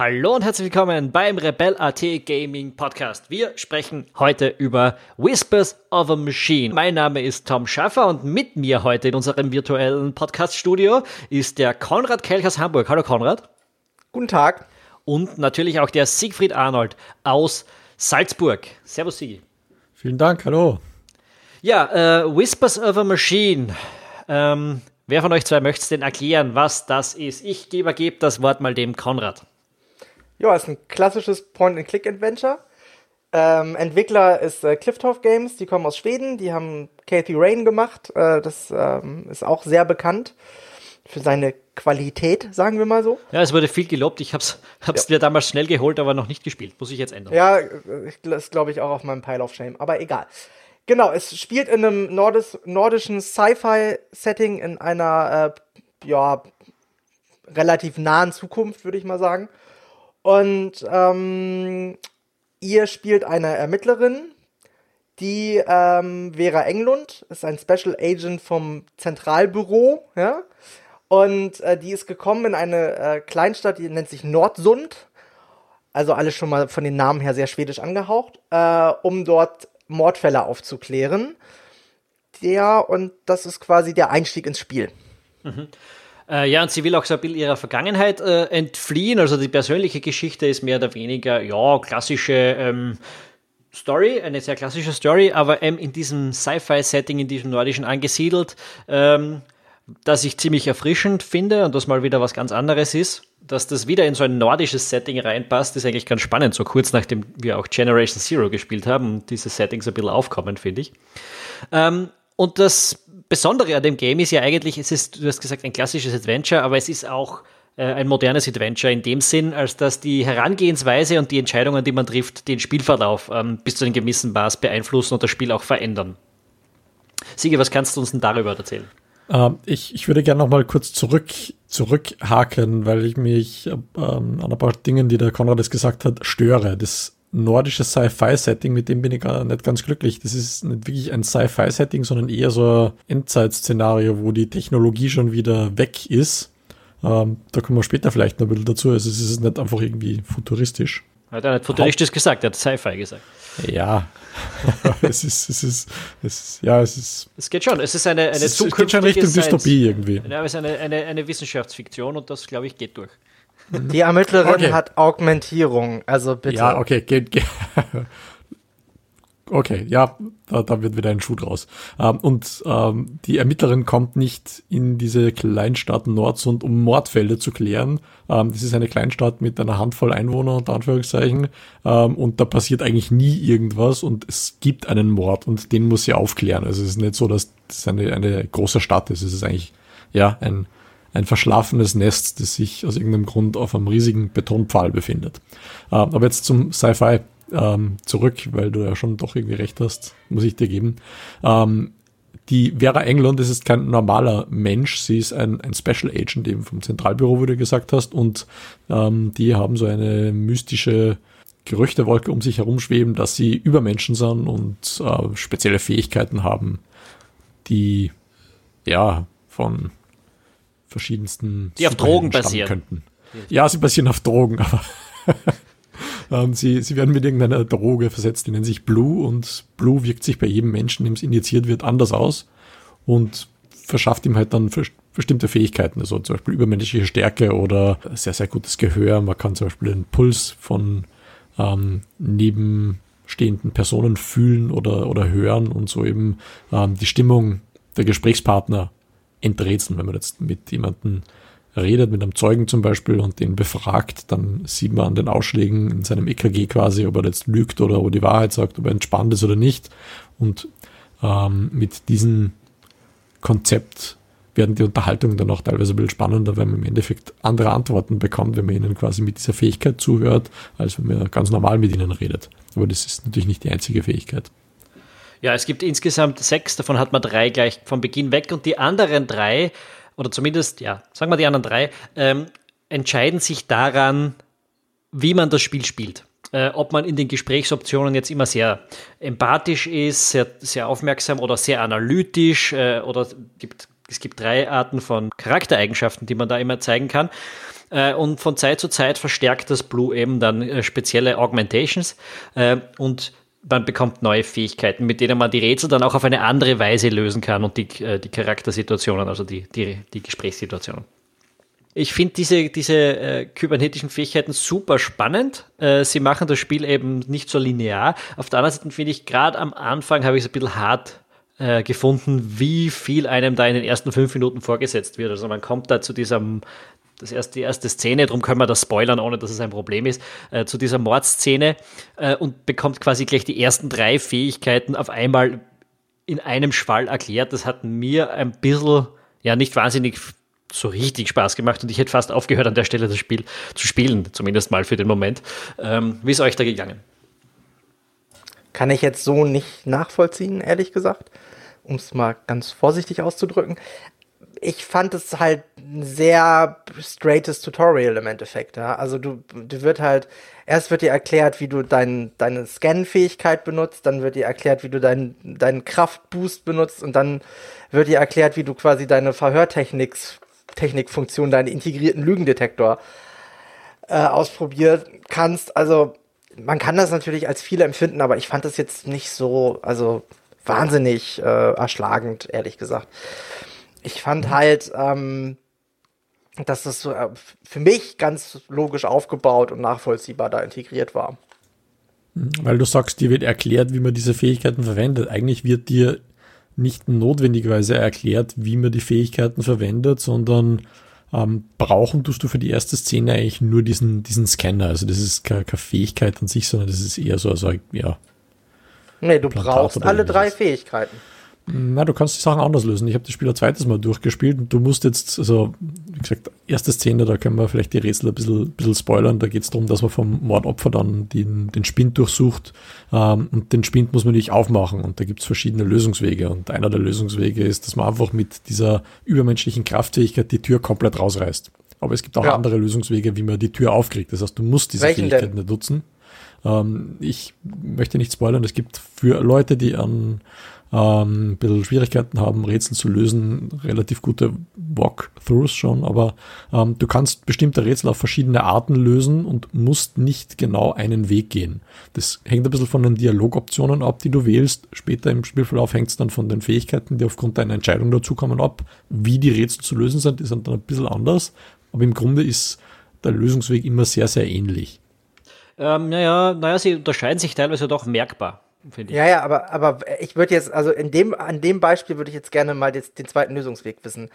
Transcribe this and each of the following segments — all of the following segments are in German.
Hallo und herzlich willkommen beim Rebel.at Gaming Podcast. Wir sprechen heute über Whispers of a Machine. Mein Name ist Tom Schaffer und mit mir heute in unserem virtuellen Podcast-Studio ist der Konrad Kelch aus Hamburg. Hallo Konrad. Guten Tag. Und natürlich auch der Siegfried Arnold aus Salzburg. Servus Sigi. Vielen Dank, hallo. Ja, äh, Whispers of a Machine. Ähm, wer von euch zwei möchte es denn erklären, was das ist? Ich übergebe das Wort mal dem Konrad. Ja, ist ein klassisches Point-and-Click-Adventure. Ähm, Entwickler ist äh, Clifftop Games, die kommen aus Schweden, die haben Kathy Rain gemacht. Äh, das ähm, ist auch sehr bekannt für seine Qualität, sagen wir mal so. Ja, es wurde viel gelobt. Ich hab's, hab's ja. mir damals schnell geholt, aber noch nicht gespielt. Muss ich jetzt ändern. Ja, das glaube ich auch auf meinem Pile of Shame, aber egal. Genau, es spielt in einem Nordis nordischen Sci-Fi-Setting in einer, äh, ja, relativ nahen Zukunft, würde ich mal sagen. Und ähm, ihr spielt eine Ermittlerin, die ähm, Vera Englund, ist ein Special Agent vom Zentralbüro, ja. Und äh, die ist gekommen in eine äh, Kleinstadt, die nennt sich Nordsund. Also alles schon mal von den Namen her sehr schwedisch angehaucht, äh, um dort Mordfälle aufzuklären. Ja, und das ist quasi der Einstieg ins Spiel. Mhm. Äh, ja, und sie will auch so ein bisschen ihrer Vergangenheit äh, entfliehen. Also die persönliche Geschichte ist mehr oder weniger, ja, klassische ähm, Story, eine sehr klassische Story, aber ähm, in diesem Sci-Fi-Setting, in diesem nordischen angesiedelt, ähm, das ich ziemlich erfrischend finde und das mal wieder was ganz anderes ist. Dass das wieder in so ein nordisches Setting reinpasst, ist eigentlich ganz spannend, so kurz nachdem wir auch Generation Zero gespielt haben und diese Settings ein bisschen aufkommen, finde ich. Ähm, und das Besondere an dem Game ist ja eigentlich, es ist, du hast gesagt, ein klassisches Adventure, aber es ist auch äh, ein modernes Adventure in dem Sinn, als dass die Herangehensweise und die Entscheidungen, die man trifft, den Spielverlauf ähm, bis zu einem gewissen Maß beeinflussen und das Spiel auch verändern. Siege, was kannst du uns denn darüber erzählen? Ähm, ich, ich würde gerne noch mal kurz zurück, zurückhaken, weil ich mich ähm, an ein paar Dingen, die der Konrad jetzt gesagt hat, störe. Das nordische Sci-Fi-Setting, mit dem bin ich gar nicht ganz glücklich. Das ist nicht wirklich ein Sci-Fi-Setting, sondern eher so ein Endzeit-Szenario, wo die Technologie schon wieder weg ist. Ähm, da kommen wir später vielleicht noch ein bisschen dazu. Also es ist nicht einfach irgendwie futuristisch. Hat er nicht futuristisch Haupt gesagt, er hat Sci-Fi gesagt. Ja, es ist, es ist, es ist, ja, es ist. Es geht schon, es ist eine, eine es, es geht schon Richtung Dystopie irgendwie. Ja, es ist eine, eine, eine Wissenschaftsfiktion und das, glaube ich, geht durch. Die Ermittlerin okay. hat Augmentierung, also bitte. Ja, okay, geht, geht. Okay, ja, da, da wird wieder ein Schuh draus. Ähm, und ähm, die Ermittlerin kommt nicht in diese Kleinstadt Nordsund, um Mordfälle zu klären. Ähm, das ist eine Kleinstadt mit einer Handvoll Einwohner, unter Anführungszeichen. Ähm, und da passiert eigentlich nie irgendwas und es gibt einen Mord und den muss sie aufklären. Also es ist nicht so, dass das eine, eine große Stadt ist. Es ist eigentlich, ja, ein, ein verschlafenes Nest, das sich aus irgendeinem Grund auf einem riesigen Betonpfahl befindet. Äh, aber jetzt zum Sci-Fi ähm, zurück, weil du ja schon doch irgendwie recht hast, muss ich dir geben. Ähm, die Vera England, das ist kein normaler Mensch, sie ist ein, ein Special Agent eben vom Zentralbüro, wie du gesagt hast, und ähm, die haben so eine mystische Gerüchtewolke um sich herumschweben, dass sie Übermenschen sind und äh, spezielle Fähigkeiten haben, die ja von verschiedensten die auf Drogen basieren könnten. Ja, sie basieren auf Drogen, aber ähm, sie, sie werden mit irgendeiner Droge versetzt, die nennt sich Blue und Blue wirkt sich bei jedem Menschen, dem es injiziert wird, anders aus und verschafft ihm halt dann bestimmte Fähigkeiten, also zum Beispiel übermenschliche Stärke oder sehr, sehr gutes Gehör. Man kann zum Beispiel den Puls von ähm, nebenstehenden Personen fühlen oder, oder hören und so eben ähm, die Stimmung der Gesprächspartner enträtseln. Wenn man jetzt mit jemandem redet, mit einem Zeugen zum Beispiel und den befragt, dann sieht man an den Ausschlägen in seinem EKG quasi, ob er jetzt lügt oder ob er die Wahrheit sagt, ob er entspannt ist oder nicht. Und ähm, mit diesem Konzept werden die Unterhaltungen dann auch teilweise ein bisschen spannender, weil man im Endeffekt andere Antworten bekommt, wenn man ihnen quasi mit dieser Fähigkeit zuhört, als wenn man ganz normal mit ihnen redet. Aber das ist natürlich nicht die einzige Fähigkeit. Ja, es gibt insgesamt sechs, davon hat man drei gleich von Beginn weg und die anderen drei, oder zumindest, ja, sagen wir die anderen drei, ähm, entscheiden sich daran, wie man das Spiel spielt. Äh, ob man in den Gesprächsoptionen jetzt immer sehr empathisch ist, sehr, sehr aufmerksam oder sehr analytisch äh, oder gibt, es gibt drei Arten von Charaktereigenschaften, die man da immer zeigen kann. Äh, und von Zeit zu Zeit verstärkt das Blue eben dann äh, spezielle Augmentations äh, und man bekommt neue Fähigkeiten, mit denen man die Rätsel dann auch auf eine andere Weise lösen kann und die, äh, die Charaktersituationen, also die, die, die Gesprächssituationen. Ich finde diese, diese äh, kybernetischen Fähigkeiten super spannend. Äh, sie machen das Spiel eben nicht so linear. Auf der anderen Seite finde ich, gerade am Anfang habe ich es ein bisschen hart äh, gefunden, wie viel einem da in den ersten fünf Minuten vorgesetzt wird. Also man kommt da zu diesem, das erste, die erste Szene, darum können wir das spoilern, ohne dass es ein Problem ist, äh, zu dieser Mordszene äh, und bekommt quasi gleich die ersten drei Fähigkeiten auf einmal in einem Schwall erklärt. Das hat mir ein bisschen, ja, nicht wahnsinnig so richtig Spaß gemacht und ich hätte fast aufgehört, an der Stelle das Spiel zu spielen, zumindest mal für den Moment. Ähm, wie ist euch da gegangen? Kann ich jetzt so nicht nachvollziehen, ehrlich gesagt, um es mal ganz vorsichtig auszudrücken. Ich fand es halt ein sehr straightes Tutorial im Endeffekt. Ja? Also du, du wird halt, erst wird dir erklärt, wie du dein, deine Scan-Fähigkeit benutzt, dann wird dir erklärt, wie du deinen dein Kraftboost benutzt und dann wird dir erklärt, wie du quasi deine Verhörtechnik Technikfunktion, deinen integrierten Lügendetektor äh, ausprobieren kannst. Also man kann das natürlich als viele empfinden, aber ich fand das jetzt nicht so, also wahnsinnig äh, erschlagend, ehrlich gesagt. Ich fand mhm. halt, ähm, dass das so, äh, für mich ganz logisch aufgebaut und nachvollziehbar da integriert war. Mhm. Weil du sagst, dir wird erklärt, wie man diese Fähigkeiten verwendet. Eigentlich wird dir nicht notwendigerweise erklärt, wie man die Fähigkeiten verwendet, sondern ähm, brauchen tust du für die erste Szene eigentlich nur diesen, diesen Scanner. Also das ist keine, keine Fähigkeit an sich, sondern das ist eher so, also ja. Nee, du Plantat brauchst alle drei Fähigkeiten. Na, du kannst die Sachen anders lösen. Ich habe das Spiel ein zweites Mal durchgespielt und du musst jetzt, also, wie gesagt, erste Szene, da können wir vielleicht die Rätsel ein bisschen, bisschen spoilern. Da geht es darum, dass man vom Mordopfer dann den, den Spind durchsucht ähm, und den Spind muss man natürlich aufmachen und da gibt es verschiedene Lösungswege und einer der Lösungswege ist, dass man einfach mit dieser übermenschlichen Kraftfähigkeit die Tür komplett rausreißt. Aber es gibt auch ja. andere Lösungswege, wie man die Tür aufkriegt. Das heißt, du musst diese Welchen Fähigkeit nicht nutzen. Ähm, ich möchte nicht spoilern, es gibt für Leute, die an ähm, ein bisschen Schwierigkeiten haben, Rätsel zu lösen, relativ gute Walkthroughs schon, aber ähm, du kannst bestimmte Rätsel auf verschiedene Arten lösen und musst nicht genau einen Weg gehen. Das hängt ein bisschen von den Dialogoptionen ab, die du wählst. Später im Spielverlauf hängt es dann von den Fähigkeiten, die aufgrund deiner Entscheidung dazukommen, ab. Wie die Rätsel zu lösen sind, ist dann ein bisschen anders, aber im Grunde ist der Lösungsweg immer sehr, sehr ähnlich. Ähm, naja, naja, sie unterscheiden sich teilweise doch merkbar finde ich. Ja, ja, aber, aber ich würde jetzt, also in dem, an dem Beispiel würde ich jetzt gerne mal den, den zweiten Lösungsweg wissen.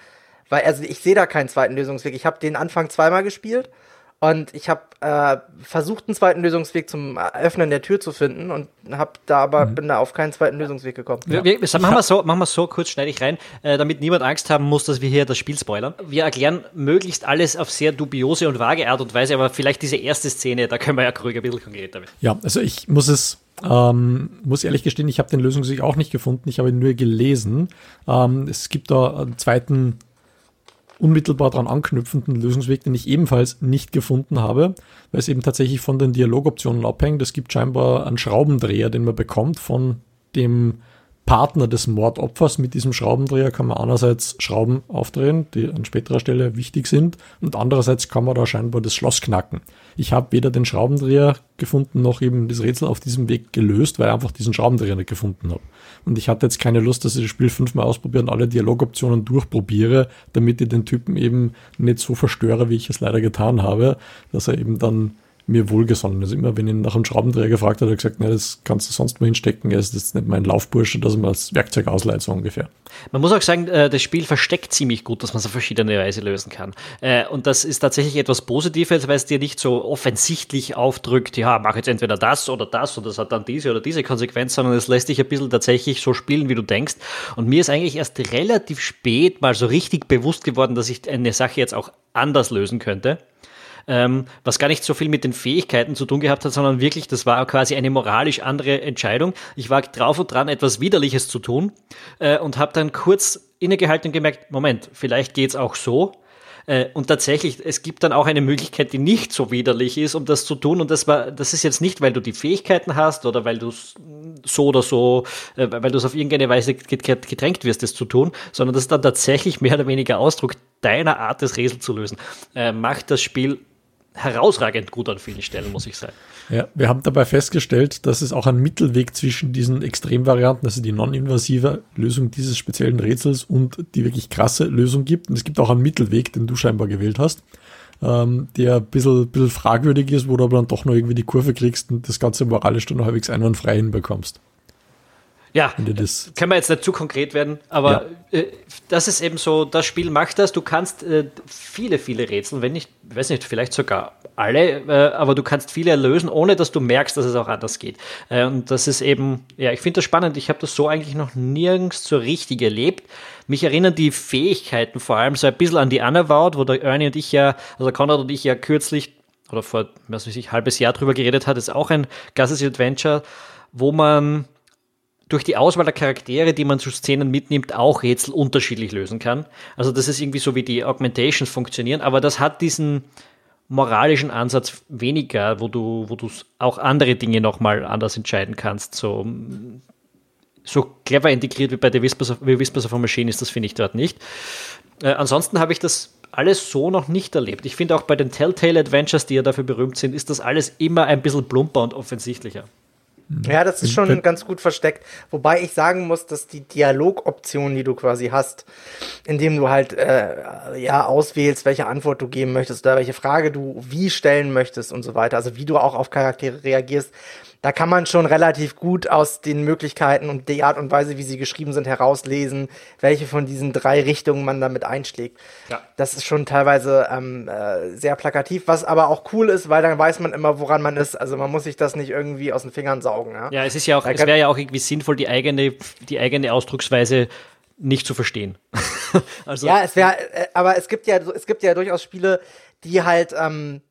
Weil, also ich sehe da keinen zweiten Lösungsweg. Ich habe den Anfang zweimal gespielt und ich habe äh, versucht, einen zweiten Lösungsweg zum Öffnen der Tür zu finden und habe da aber mhm. bin da auf keinen zweiten Lösungsweg gekommen. Wir, wir, wir, machen wir so, machen wir so, kurz schneide ich rein, äh, damit niemand Angst haben muss, dass wir hier das Spiel spoilern. Wir erklären möglichst alles auf sehr dubiose und vage Art und Weise, aber vielleicht diese erste Szene, da können wir ja ruhig ein bisschen konkreter werden. Ja, also ich muss es ähm, muss ehrlich gestehen, ich habe den Lösungsweg auch nicht gefunden, ich habe ihn nur gelesen. Ähm, es gibt da einen zweiten unmittelbar daran anknüpfenden Lösungsweg, den ich ebenfalls nicht gefunden habe, weil es eben tatsächlich von den Dialogoptionen abhängt. Es gibt scheinbar einen Schraubendreher, den man bekommt von dem Partner des Mordopfers. Mit diesem Schraubendreher kann man einerseits Schrauben aufdrehen, die an späterer Stelle wichtig sind, und andererseits kann man da scheinbar das Schloss knacken. Ich habe weder den Schraubendreher gefunden, noch eben das Rätsel auf diesem Weg gelöst, weil ich einfach diesen Schraubendreher nicht gefunden habe. Und ich hatte jetzt keine Lust, dass ich das Spiel fünfmal ausprobiere und alle Dialogoptionen durchprobiere, damit ich den Typen eben nicht so verstöre, wie ich es leider getan habe, dass er eben dann mir wohlgesonnen ist. Immer wenn ich nach einem Schraubendreher gefragt hat, hat er gesagt, ne, das kannst du sonst mal hinstecken, er ist jetzt nicht mein Laufbursche, dass mal als Werkzeug ausleiht, so ungefähr. Man muss auch sagen, äh, das Spiel versteckt ziemlich gut, dass man es auf verschiedene Weise lösen kann. Äh, und das ist tatsächlich etwas Positives, weil es dir nicht so offensichtlich aufdrückt, ja, mach jetzt entweder das oder das und das hat dann diese oder diese Konsequenz, sondern es lässt dich ein bisschen tatsächlich so spielen, wie du denkst. Und mir ist eigentlich erst relativ spät mal so richtig bewusst geworden, dass ich eine Sache jetzt auch anders lösen könnte ähm, was gar nicht so viel mit den Fähigkeiten zu tun gehabt hat, sondern wirklich, das war quasi eine moralisch andere Entscheidung. Ich war drauf und dran, etwas Widerliches zu tun äh, und habe dann kurz innegehalten und gemerkt, Moment, vielleicht geht's auch so. Äh, und tatsächlich, es gibt dann auch eine Möglichkeit, die nicht so widerlich ist, um das zu tun. Und das war, das ist jetzt nicht, weil du die Fähigkeiten hast oder weil du so oder so, äh, weil du es auf irgendeine Weise gedrängt wirst, das zu tun, sondern das ist dann tatsächlich mehr oder weniger Ausdruck deiner Art, das Rätsel zu lösen, äh, macht das Spiel herausragend gut an vielen Stellen, muss ich sagen. Ja, wir haben dabei festgestellt, dass es auch einen Mittelweg zwischen diesen Extremvarianten, also die non-invasive Lösung dieses speziellen Rätsels und die wirklich krasse Lösung gibt. Und es gibt auch einen Mittelweg, den du scheinbar gewählt hast, ähm, der ein bisschen, bisschen fragwürdig ist, wo du aber dann doch noch irgendwie die Kurve kriegst und das Ganze moralisch dann halbwegs einwandfrei hinbekommst. Ja, das können wir jetzt nicht zu konkret werden, aber ja. äh, das ist eben so, das Spiel macht das. Du kannst äh, viele, viele Rätsel, wenn nicht, weiß nicht, vielleicht sogar alle, äh, aber du kannst viele lösen, ohne dass du merkst, dass es auch anders geht. Äh, und das ist eben, ja, ich finde das spannend. Ich habe das so eigentlich noch nirgends so richtig erlebt. Mich erinnern die Fähigkeiten vor allem so ein bisschen an die Unavowed, wo der Ernie und ich ja, also Konrad und ich ja kürzlich oder vor, weiß ich, halbes Jahr drüber geredet hat, ist auch ein klassisches Adventure, wo man durch die Auswahl der Charaktere, die man zu Szenen mitnimmt, auch Rätsel unterschiedlich lösen kann. Also das ist irgendwie so, wie die Augmentations funktionieren, aber das hat diesen moralischen Ansatz weniger, wo du, wo du auch andere Dinge nochmal anders entscheiden kannst. So, so clever integriert wie bei The Whispers of, Whispers of a Machine ist das, finde ich, dort nicht. Äh, ansonsten habe ich das alles so noch nicht erlebt. Ich finde auch bei den Telltale Adventures, die ja dafür berühmt sind, ist das alles immer ein bisschen plumper und offensichtlicher. Ja, das ist schon ganz gut versteckt. Wobei ich sagen muss, dass die Dialogoptionen, die du quasi hast, indem du halt äh, ja auswählst, welche Antwort du geben möchtest oder welche Frage du wie stellen möchtest und so weiter, also wie du auch auf Charaktere reagierst, da kann man schon relativ gut aus den Möglichkeiten und der Art und Weise, wie sie geschrieben sind, herauslesen, welche von diesen drei Richtungen man damit einschlägt. Ja. Das ist schon teilweise ähm, äh, sehr plakativ, was aber auch cool ist, weil dann weiß man immer, woran man ist. Also man muss sich das nicht irgendwie aus den Fingern saugen. Ja, ja es ist ja auch, es wäre ja auch irgendwie sinnvoll, die eigene, die eigene Ausdrucksweise nicht zu verstehen. also, ja, es wäre, äh, aber es gibt ja, es gibt ja durchaus Spiele, die halt ähm,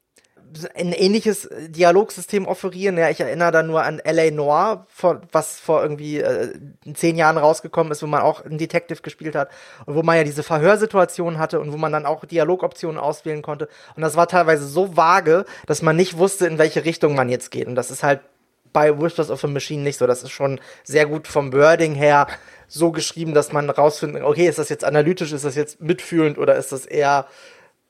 ein ähnliches Dialogsystem offerieren. Ja, ich erinnere da nur an L.A. Noir, vor, was vor irgendwie äh, zehn Jahren rausgekommen ist, wo man auch einen Detective gespielt hat und wo man ja diese Verhörsituation hatte und wo man dann auch Dialogoptionen auswählen konnte. Und das war teilweise so vage, dass man nicht wusste, in welche Richtung man jetzt geht. Und das ist halt bei Whispers of a Machine nicht so. Das ist schon sehr gut vom Wording her so geschrieben, dass man rausfindet, okay, ist das jetzt analytisch, ist das jetzt mitfühlend oder ist das eher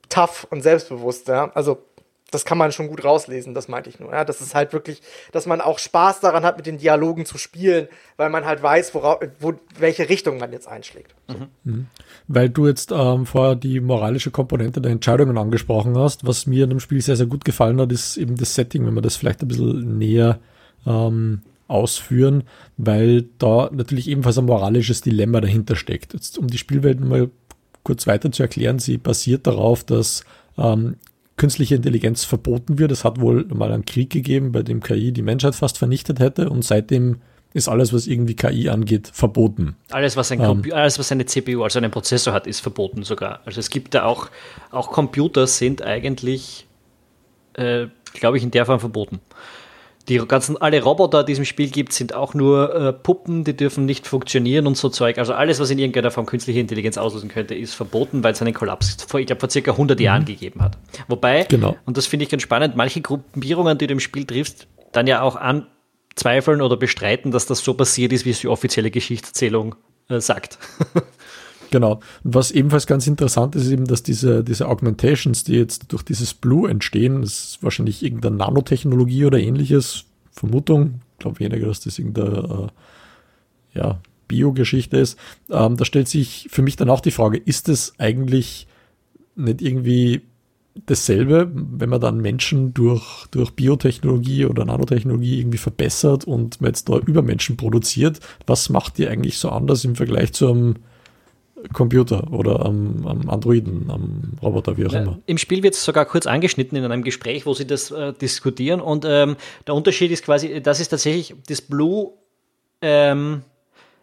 tough und selbstbewusst, ja? Also das kann man schon gut rauslesen, das meinte ich nur. Ja, das ist halt wirklich, dass man auch Spaß daran hat, mit den Dialogen zu spielen, weil man halt weiß, worauf, wo, welche Richtung man jetzt einschlägt. Mhm. mhm. Weil du jetzt ähm, vorher die moralische Komponente der Entscheidungen angesprochen hast, was mir in dem Spiel sehr, sehr gut gefallen hat, ist eben das Setting, wenn man das vielleicht ein bisschen näher ähm, ausführen, weil da natürlich ebenfalls ein moralisches Dilemma dahinter steckt. Jetzt, um die Spielwelt mal kurz weiter zu erklären, sie basiert darauf, dass ähm, künstliche Intelligenz verboten wird. Es hat wohl mal einen Krieg gegeben, bei dem KI die Menschheit fast vernichtet hätte und seitdem ist alles, was irgendwie KI angeht, verboten. Alles, was, ein ähm, alles, was eine CPU, also einen Prozessor hat, ist verboten sogar. Also es gibt da auch, auch Computer sind eigentlich, äh, glaube ich, in der Form verboten. Die ganzen, alle Roboter, die es im Spiel gibt, sind auch nur äh, Puppen, die dürfen nicht funktionieren und so Zeug. Also alles, was in irgendeiner Form künstliche Intelligenz auslösen könnte, ist verboten, weil es einen Kollaps vor, ich glaube, vor circa 100 mhm. Jahren gegeben hat. Wobei, genau. und das finde ich ganz spannend, manche Gruppierungen, die du im Spiel triffst, dann ja auch anzweifeln oder bestreiten, dass das so passiert ist, wie es die offizielle Geschichtserzählung äh, sagt. Genau. Und was ebenfalls ganz interessant ist, ist eben, dass diese, diese Augmentations, die jetzt durch dieses Blue entstehen, das ist wahrscheinlich irgendeine Nanotechnologie oder ähnliches, Vermutung, ich glaube weniger, dass das irgendeine äh, ja, Bio-Geschichte ist. Ähm, da stellt sich für mich dann auch die Frage, ist es eigentlich nicht irgendwie dasselbe, wenn man dann Menschen durch, durch Biotechnologie oder Nanotechnologie irgendwie verbessert und man jetzt da Übermenschen produziert? Was macht die eigentlich so anders im Vergleich zu einem Computer oder am, am Androiden, am Roboter, wie auch immer. Im Spiel wird es sogar kurz angeschnitten in einem Gespräch, wo sie das äh, diskutieren. Und ähm, der Unterschied ist quasi, das ist tatsächlich, das Blue ähm,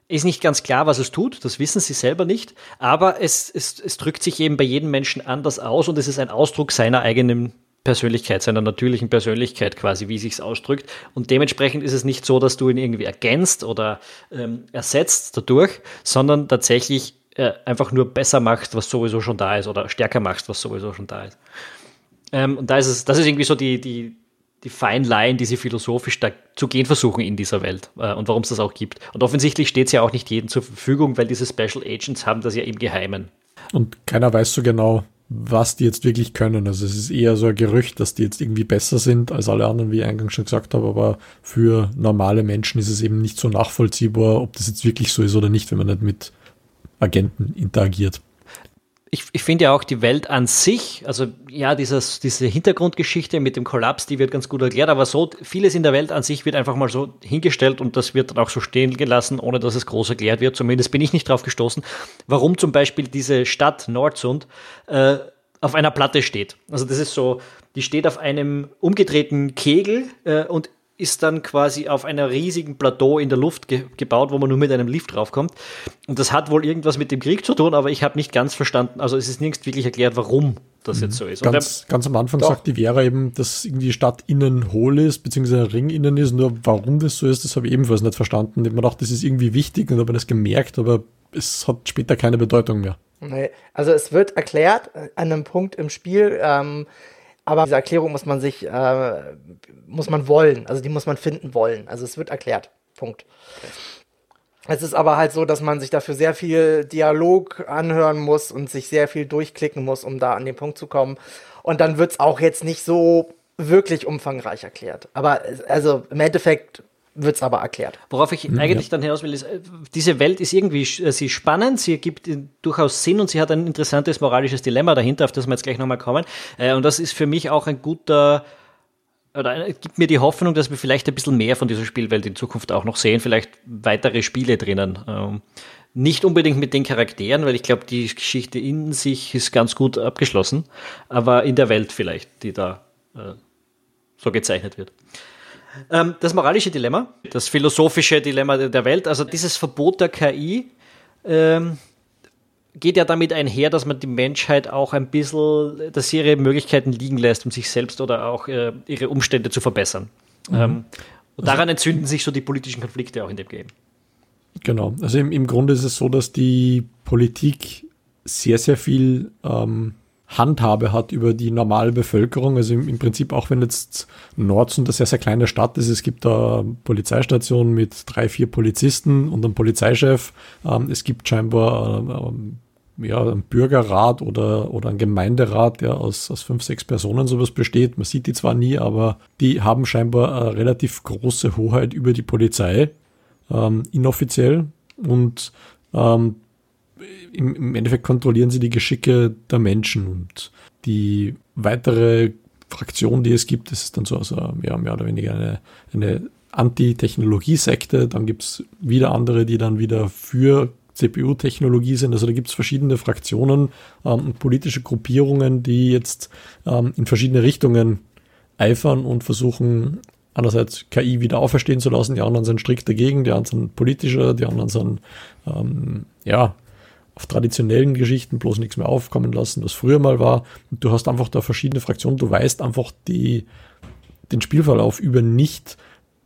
ist nicht ganz klar, was es tut, das wissen sie selber nicht, aber es, es, es drückt sich eben bei jedem Menschen anders aus und es ist ein Ausdruck seiner eigenen Persönlichkeit, seiner natürlichen Persönlichkeit quasi, wie sich ausdrückt. Und dementsprechend ist es nicht so, dass du ihn irgendwie ergänzt oder ähm, ersetzt dadurch, sondern tatsächlich äh, einfach nur besser machst, was sowieso schon da ist, oder stärker machst, was sowieso schon da ist. Ähm, und da ist es, das ist irgendwie so die, die, die Fine Line, die sie philosophisch da zu gehen versuchen in dieser Welt äh, und warum es das auch gibt. Und offensichtlich steht es ja auch nicht jedem zur Verfügung, weil diese Special Agents haben das ja im Geheimen. Und keiner weiß so genau, was die jetzt wirklich können. Also es ist eher so ein Gerücht, dass die jetzt irgendwie besser sind als alle anderen, wie ich eingangs schon gesagt habe, aber für normale Menschen ist es eben nicht so nachvollziehbar, ob das jetzt wirklich so ist oder nicht, wenn man nicht mit Agenten interagiert ich, ich finde ja auch die Welt an sich, also ja, dieses, diese Hintergrundgeschichte mit dem Kollaps, die wird ganz gut erklärt, aber so vieles in der Welt an sich wird einfach mal so hingestellt und das wird dann auch so stehen gelassen, ohne dass es groß erklärt wird. Zumindest bin ich nicht drauf gestoßen, warum zum Beispiel diese Stadt Nordsund äh, auf einer Platte steht. Also das ist so, die steht auf einem umgedrehten Kegel äh, und ist dann quasi auf einer riesigen Plateau in der Luft ge gebaut, wo man nur mit einem Lift draufkommt. Und das hat wohl irgendwas mit dem Krieg zu tun, aber ich habe nicht ganz verstanden, also es ist nirgends wirklich erklärt, warum das mhm. jetzt so ist. Ganz, ganz, am Anfang doch. sagt die Vera eben, dass irgendwie die Stadt innen hohl ist, beziehungsweise ein Ring innen ist. Nur warum das so ist, das habe ich ebenfalls nicht verstanden. Ich habe mir gedacht, das ist irgendwie wichtig und habe das gemerkt, aber es hat später keine Bedeutung mehr. Nee, also es wird erklärt an einem Punkt im Spiel, ähm, aber diese Erklärung muss man sich, äh, muss man wollen. Also die muss man finden wollen. Also es wird erklärt. Punkt. Es ist aber halt so, dass man sich dafür sehr viel Dialog anhören muss und sich sehr viel durchklicken muss, um da an den Punkt zu kommen. Und dann wird es auch jetzt nicht so wirklich umfangreich erklärt. Aber also im Endeffekt wird es aber erklärt. Worauf ich mhm, eigentlich ja. dann hinaus will, ist, äh, diese Welt ist irgendwie äh, sie ist spannend, sie ergibt durchaus Sinn und sie hat ein interessantes moralisches Dilemma dahinter, auf das wir jetzt gleich nochmal kommen. Äh, und das ist für mich auch ein guter, oder gibt mir die Hoffnung, dass wir vielleicht ein bisschen mehr von dieser Spielwelt in Zukunft auch noch sehen, vielleicht weitere Spiele drinnen. Ähm, nicht unbedingt mit den Charakteren, weil ich glaube, die Geschichte in sich ist ganz gut abgeschlossen, aber in der Welt vielleicht, die da so gezeichnet wird. Ähm, das moralische Dilemma, das philosophische Dilemma der Welt, also dieses Verbot der KI, ähm, geht ja damit einher, dass man die Menschheit auch ein bisschen, dass sie ihre Möglichkeiten liegen lässt, um sich selbst oder auch äh, ihre Umstände zu verbessern. Mhm. Ähm, und daran entzünden sich so die politischen Konflikte auch in dem Game. Genau, also im, im Grunde ist es so, dass die Politik sehr, sehr viel ähm, Handhabe hat über die normale Bevölkerung. Also im, im Prinzip auch wenn jetzt Nordsund eine sehr, sehr kleine Stadt ist, es gibt da Polizeistation mit drei, vier Polizisten und einem Polizeichef. Ähm, es gibt scheinbar ähm, ja, ein Bürgerrat oder, oder ein Gemeinderat, der aus, aus fünf, sechs Personen sowas besteht. Man sieht die zwar nie, aber die haben scheinbar eine relativ große Hoheit über die Polizei, ähm, inoffiziell. Und ähm, im, Endeffekt kontrollieren sie die Geschicke der Menschen und die weitere Fraktion, die es gibt, ist dann so also, ja, mehr oder weniger eine, eine Anti-Technologie-Sekte. Dann gibt es wieder andere, die dann wieder für CPU-Technologie sind. Also da gibt es verschiedene Fraktionen ähm, und politische Gruppierungen, die jetzt ähm, in verschiedene Richtungen eifern und versuchen, einerseits KI wieder auferstehen zu lassen, die anderen sind strikt dagegen, die anderen sind politischer, die anderen sind ähm, ja auf traditionellen Geschichten bloß nichts mehr aufkommen lassen, was früher mal war. Und du hast einfach da verschiedene Fraktionen. Du weißt einfach die, den Spielverlauf über nicht,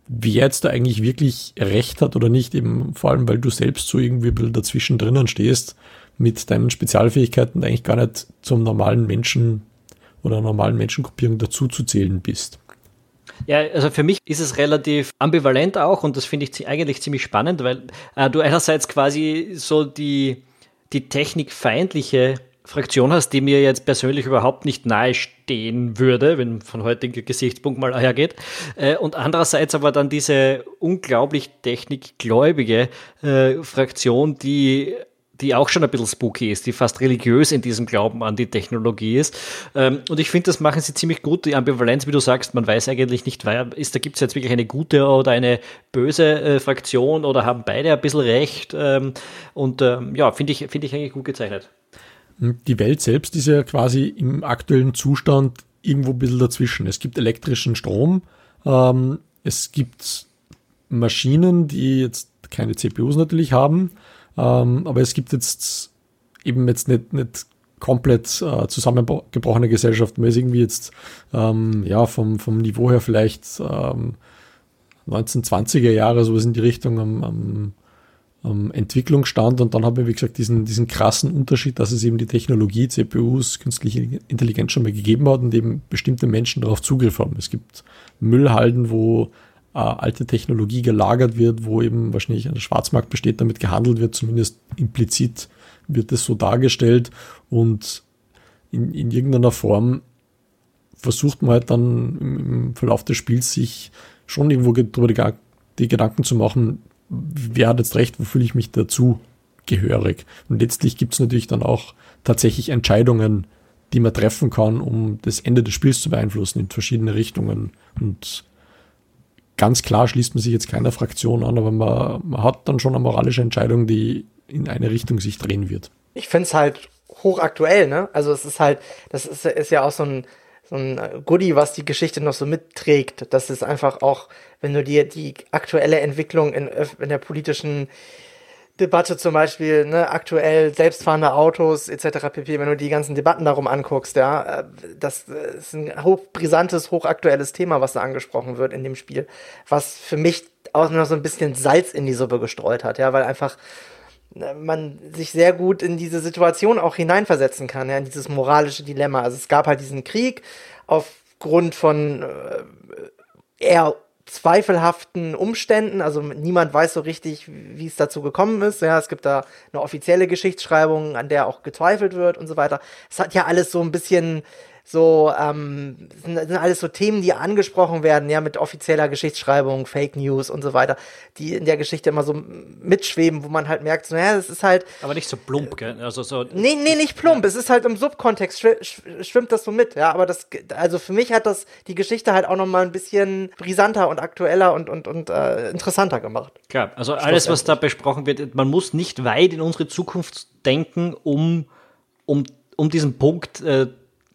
wer jetzt da eigentlich wirklich recht hat oder nicht, eben vor allem, weil du selbst so irgendwie dazwischen drinnen stehst mit deinen Spezialfähigkeiten eigentlich gar nicht zum normalen Menschen oder normalen Menschengruppierung dazu zu zählen bist. Ja, also für mich ist es relativ ambivalent auch und das finde ich eigentlich ziemlich spannend, weil äh, du einerseits quasi so die, die technikfeindliche Fraktion hast, die mir jetzt persönlich überhaupt nicht nahe stehen würde, wenn von heutiger Gesichtspunkt mal hergeht. Äh, und andererseits aber dann diese unglaublich technikgläubige äh, Fraktion, die die auch schon ein bisschen spooky ist, die fast religiös in diesem Glauben an die Technologie ist. Ähm, und ich finde, das machen sie ziemlich gut. Die Ambivalenz, wie du sagst, man weiß eigentlich nicht, ist, da gibt es jetzt wirklich eine gute oder eine böse äh, Fraktion oder haben beide ein bisschen recht. Ähm, und ähm, ja, finde ich, finde ich eigentlich gut gezeichnet. Die Welt selbst ist ja quasi im aktuellen Zustand irgendwo ein bisschen dazwischen. Es gibt elektrischen Strom, es gibt Maschinen, die jetzt keine CPUs natürlich haben, ähm, aber es gibt jetzt eben jetzt nicht, nicht komplett äh, zusammengebrochene Gesellschaft. Man ist irgendwie jetzt ähm, ja vom, vom Niveau her vielleicht ähm, 1920er Jahre, sowas in die Richtung am, am, am Entwicklungsstand und dann haben wir, wie gesagt, diesen, diesen krassen Unterschied, dass es eben die Technologie, CPUs, künstliche Intelligenz schon mal gegeben hat und eben bestimmte Menschen darauf Zugriff haben. Es gibt Müllhalden, wo äh, alte Technologie gelagert wird, wo eben wahrscheinlich ein Schwarzmarkt besteht, damit gehandelt wird, zumindest implizit wird es so dargestellt und in, in irgendeiner Form versucht man halt dann im Verlauf des Spiels sich schon irgendwo darüber die, Gedanken zu machen, wer hat jetzt recht, wo fühle ich mich dazu gehörig. Und letztlich gibt es natürlich dann auch tatsächlich Entscheidungen, die man treffen kann, um das Ende des Spiels zu beeinflussen in verschiedene Richtungen. Und ganz klar schließt man sich jetzt keiner Fraktion an, aber man, man hat dann schon eine moralische Entscheidung, die in eine Richtung sich drehen wird. Ich finde es halt hochaktuell, ne? Also es ist halt, das ist, ist ja auch so ein, so ein Goodie, was die Geschichte noch so mitträgt. Das ist einfach auch, wenn du dir die aktuelle Entwicklung in, in der politischen Debatte zum Beispiel, ne, aktuell selbstfahrende Autos etc. pp, wenn du die ganzen Debatten darum anguckst, ja, äh, das ist ein hochbrisantes, hochaktuelles Thema, was da angesprochen wird in dem Spiel, was für mich auch noch so ein bisschen Salz in die Suppe gestreut hat, ja, weil einfach äh, man sich sehr gut in diese Situation auch hineinversetzen kann, ja, in dieses moralische Dilemma. Also es gab halt diesen Krieg aufgrund von äh, eher zweifelhaften Umständen. Also niemand weiß so richtig, wie es dazu gekommen ist. Ja, es gibt da eine offizielle Geschichtsschreibung, an der auch gezweifelt wird und so weiter. Es hat ja alles so ein bisschen so, ähm, sind, sind alles so Themen, die angesprochen werden, ja, mit offizieller Geschichtsschreibung, Fake News und so weiter, die in der Geschichte immer so mitschweben, wo man halt merkt, so, naja, das ist halt. Aber nicht so plump, gell? Also so. Nee, nee, nicht plump. Ja. Es ist halt im Subkontext, schwimmt das so mit, ja. Aber das, also für mich hat das die Geschichte halt auch nochmal ein bisschen brisanter und aktueller und, und, und äh, interessanter gemacht. Klar, also alles, was da besprochen wird, man muss nicht weit in unsere Zukunft denken, um, um, um diesen Punkt äh,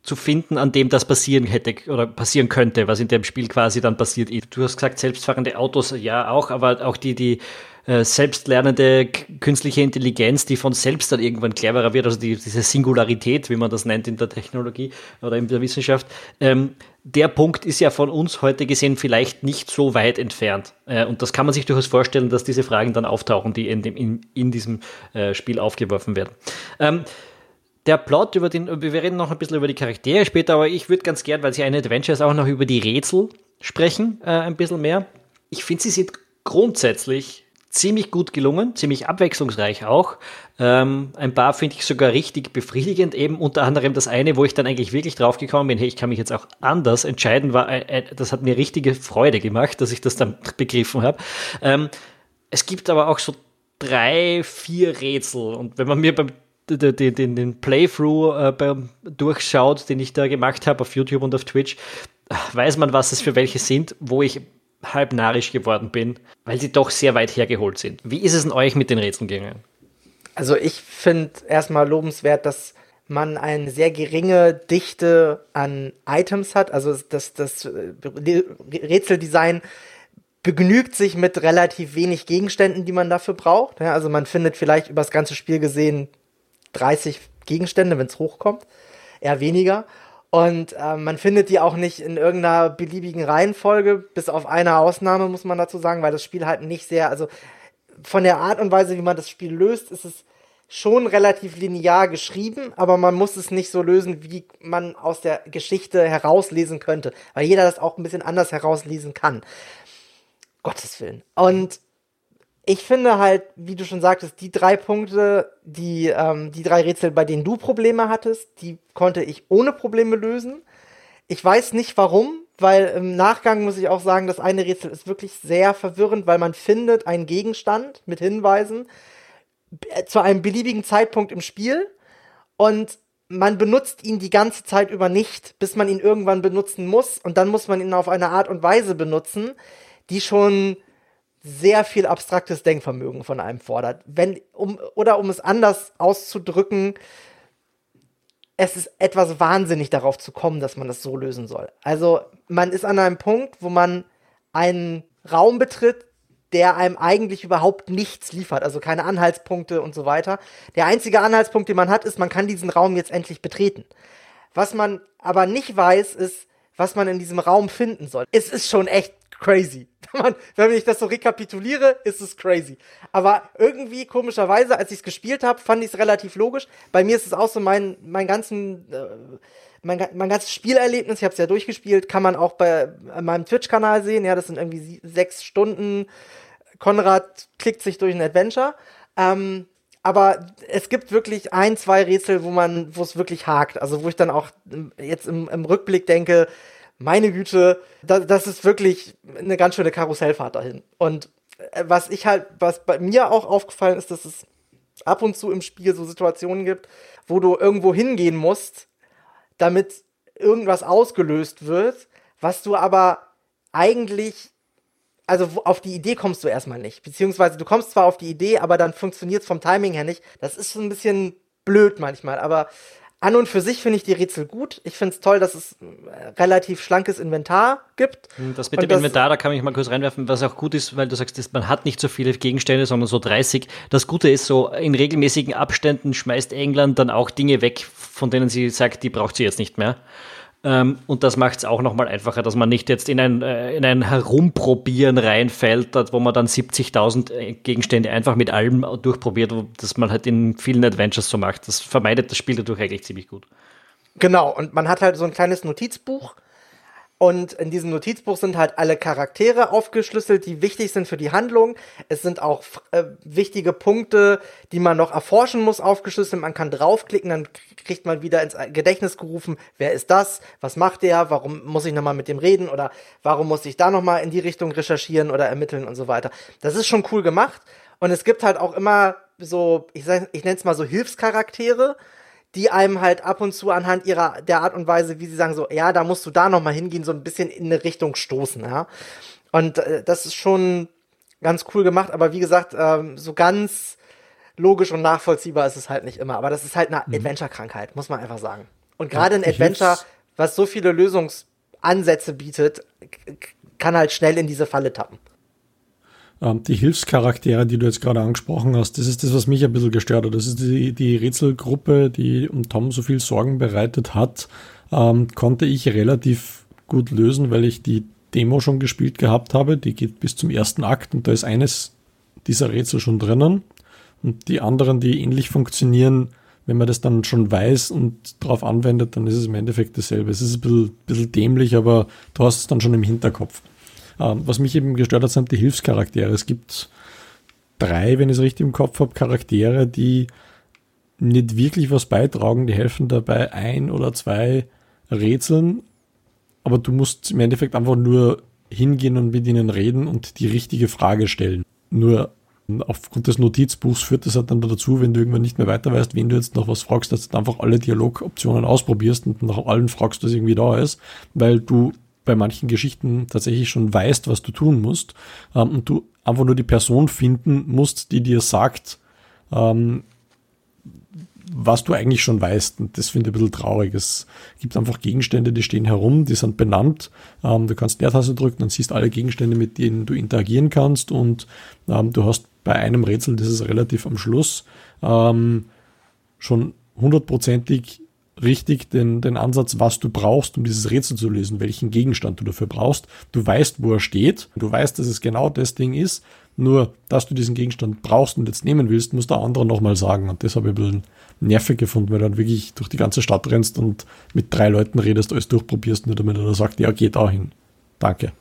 zu finden, an dem das passieren hätte oder passieren könnte, was in dem Spiel quasi dann passiert. Du hast gesagt, selbstfahrende Autos, ja auch, aber auch die, die äh, selbstlernende künstliche Intelligenz, die von selbst dann irgendwann cleverer wird, also die, diese Singularität, wie man das nennt in der Technologie oder in der Wissenschaft, ähm, der Punkt ist ja von uns heute gesehen vielleicht nicht so weit entfernt. Äh, und das kann man sich durchaus vorstellen, dass diese Fragen dann auftauchen, die in, dem, in, in diesem äh, Spiel aufgeworfen werden. Ähm, der Plot, über den, wir reden noch ein bisschen über die Charaktere später, aber ich würde ganz gern, weil sie ein Adventure ist, auch noch über die Rätsel sprechen, äh, ein bisschen mehr. Ich finde, sie sind grundsätzlich ziemlich gut gelungen, ziemlich abwechslungsreich auch. Ähm, ein paar finde ich sogar richtig befriedigend, eben unter anderem das eine, wo ich dann eigentlich wirklich drauf gekommen bin, hey, ich kann mich jetzt auch anders entscheiden, war, äh, äh das hat mir richtige Freude gemacht, dass ich das dann begriffen habe. Ähm, es gibt aber auch so drei, vier Rätsel und wenn man mir beim den, den, den Playthrough äh, durchschaut, den ich da gemacht habe auf YouTube und auf Twitch, weiß man, was es für welche sind, wo ich halb narisch geworden bin, weil sie doch sehr weit hergeholt sind. Wie ist es in euch mit den Rätseln gegangen? Also ich finde erstmal lobenswert, dass man eine sehr geringe Dichte an Items hat. Also das, das äh, Rätseldesign begnügt sich mit relativ wenig Gegenständen, die man dafür braucht. Also man findet vielleicht über das ganze Spiel gesehen 30 Gegenstände, wenn es hochkommt. Eher weniger. Und äh, man findet die auch nicht in irgendeiner beliebigen Reihenfolge, bis auf eine Ausnahme, muss man dazu sagen, weil das Spiel halt nicht sehr, also von der Art und Weise, wie man das Spiel löst, ist es schon relativ linear geschrieben, aber man muss es nicht so lösen, wie man aus der Geschichte herauslesen könnte, weil jeder das auch ein bisschen anders herauslesen kann. Gottes Willen. Und ich finde halt, wie du schon sagtest, die drei Punkte, die, ähm, die drei Rätsel, bei denen du Probleme hattest, die konnte ich ohne Probleme lösen. Ich weiß nicht warum, weil im Nachgang muss ich auch sagen, das eine Rätsel ist wirklich sehr verwirrend, weil man findet einen Gegenstand mit Hinweisen äh, zu einem beliebigen Zeitpunkt im Spiel und man benutzt ihn die ganze Zeit über nicht, bis man ihn irgendwann benutzen muss und dann muss man ihn auf eine Art und Weise benutzen, die schon sehr viel abstraktes Denkvermögen von einem fordert. Wenn, um, oder um es anders auszudrücken, es ist etwas wahnsinnig darauf zu kommen, dass man das so lösen soll. Also man ist an einem Punkt, wo man einen Raum betritt, der einem eigentlich überhaupt nichts liefert, also keine Anhaltspunkte und so weiter. Der einzige Anhaltspunkt, den man hat, ist, man kann diesen Raum jetzt endlich betreten. Was man aber nicht weiß, ist, was man in diesem Raum finden soll. Es ist schon echt crazy. Wenn ich das so rekapituliere, ist es crazy. Aber irgendwie, komischerweise, als ich es gespielt habe, fand ich es relativ logisch. Bei mir ist es auch so mein, mein ganzen, äh, mein, mein ganzes Spielerlebnis, ich habe es ja durchgespielt, kann man auch bei meinem Twitch-Kanal sehen. Ja, das sind irgendwie sechs Stunden. Konrad klickt sich durch ein Adventure. Ähm, aber es gibt wirklich ein, zwei Rätsel, wo man, wo es wirklich hakt. Also wo ich dann auch jetzt im, im Rückblick denke, meine Güte, das, das ist wirklich eine ganz schöne Karussellfahrt dahin. Und äh, was ich halt, was bei mir auch aufgefallen ist, dass es ab und zu im Spiel so Situationen gibt, wo du irgendwo hingehen musst, damit irgendwas ausgelöst wird, was du aber eigentlich also auf die Idee kommst du erstmal nicht. Beziehungsweise du kommst zwar auf die Idee, aber dann funktioniert es vom Timing her nicht. Das ist so ein bisschen blöd manchmal, aber an und für sich finde ich die Rätsel gut. Ich finde es toll, dass es äh, relativ schlankes Inventar gibt. Hm, das mit und dem Inventar, da kann ich mal kurz reinwerfen, was auch gut ist, weil du sagst, man hat nicht so viele Gegenstände, sondern so 30. Das Gute ist so, in regelmäßigen Abständen schmeißt England dann auch Dinge weg, von denen sie sagt, die braucht sie jetzt nicht mehr. Ähm, und das macht es auch nochmal einfacher, dass man nicht jetzt in ein, äh, in ein Herumprobieren reinfällt, wo man dann 70.000 äh, Gegenstände einfach mit allem durchprobiert, das man halt in vielen Adventures so macht. Das vermeidet das Spiel dadurch eigentlich ziemlich gut. Genau, und man hat halt so ein kleines Notizbuch, und in diesem Notizbuch sind halt alle Charaktere aufgeschlüsselt, die wichtig sind für die Handlung. Es sind auch äh, wichtige Punkte, die man noch erforschen muss, aufgeschlüsselt. Man kann draufklicken, dann kriegt man wieder ins Gedächtnis gerufen, wer ist das, was macht der, warum muss ich nochmal mit dem reden oder warum muss ich da nochmal in die Richtung recherchieren oder ermitteln und so weiter. Das ist schon cool gemacht. Und es gibt halt auch immer so, ich, ich nenne es mal so Hilfscharaktere, die einem halt ab und zu anhand ihrer der Art und Weise, wie sie sagen, so, ja, da musst du da noch mal hingehen, so ein bisschen in eine Richtung stoßen, ja. Und äh, das ist schon ganz cool gemacht, aber wie gesagt, ähm, so ganz logisch und nachvollziehbar ist es halt nicht immer. Aber das ist halt eine mhm. Adventure-Krankheit, muss man einfach sagen. Und gerade ja, ein Adventure, was so viele Lösungsansätze bietet, kann halt schnell in diese Falle tappen. Ähm, die Hilfscharaktere, die du jetzt gerade angesprochen hast, das ist das, was mich ein bisschen gestört hat. Das ist die, die Rätselgruppe, die um Tom so viel Sorgen bereitet hat, ähm, konnte ich relativ gut lösen, weil ich die Demo schon gespielt gehabt habe. Die geht bis zum ersten Akt und da ist eines dieser Rätsel schon drinnen. Und die anderen, die ähnlich funktionieren, wenn man das dann schon weiß und darauf anwendet, dann ist es im Endeffekt dasselbe. Es ist ein bisschen, bisschen dämlich, aber du hast es dann schon im Hinterkopf. Ähm, was mich eben gestört hat, sind die Hilfscharaktere. Es gibt drei, wenn ich es richtig im Kopf habe, Charaktere, die nicht wirklich was beitragen. Die helfen dabei ein oder zwei Rätseln, aber du musst im Endeffekt einfach nur hingehen und mit ihnen reden und die richtige Frage stellen. Nur aufgrund des Notizbuchs führt das halt dann dazu, wenn du irgendwann nicht mehr weiter weißt, wen du jetzt noch was fragst, dass du einfach alle Dialogoptionen ausprobierst und nach allen fragst, was irgendwie da ist, weil du bei manchen Geschichten tatsächlich schon weißt, was du tun musst ähm, und du einfach nur die Person finden musst, die dir sagt, ähm, was du eigentlich schon weißt. Und das finde ich ein bisschen traurig. Es gibt einfach Gegenstände, die stehen herum, die sind benannt. Ähm, du kannst Leertaste drücken, dann siehst alle Gegenstände, mit denen du interagieren kannst. Und ähm, du hast bei einem Rätsel, das ist relativ am Schluss, ähm, schon hundertprozentig richtig den, den Ansatz, was du brauchst, um dieses Rätsel zu lösen, welchen Gegenstand du dafür brauchst. Du weißt, wo er steht, du weißt, dass es genau das Ding ist, nur, dass du diesen Gegenstand brauchst und jetzt nehmen willst, muss der andere nochmal sagen. Und das habe ich ein bisschen nervig gefunden, weil du dann wirklich durch die ganze Stadt rennst und mit drei Leuten redest, alles durchprobierst, nur damit er sagt, ja, geh dahin. Danke.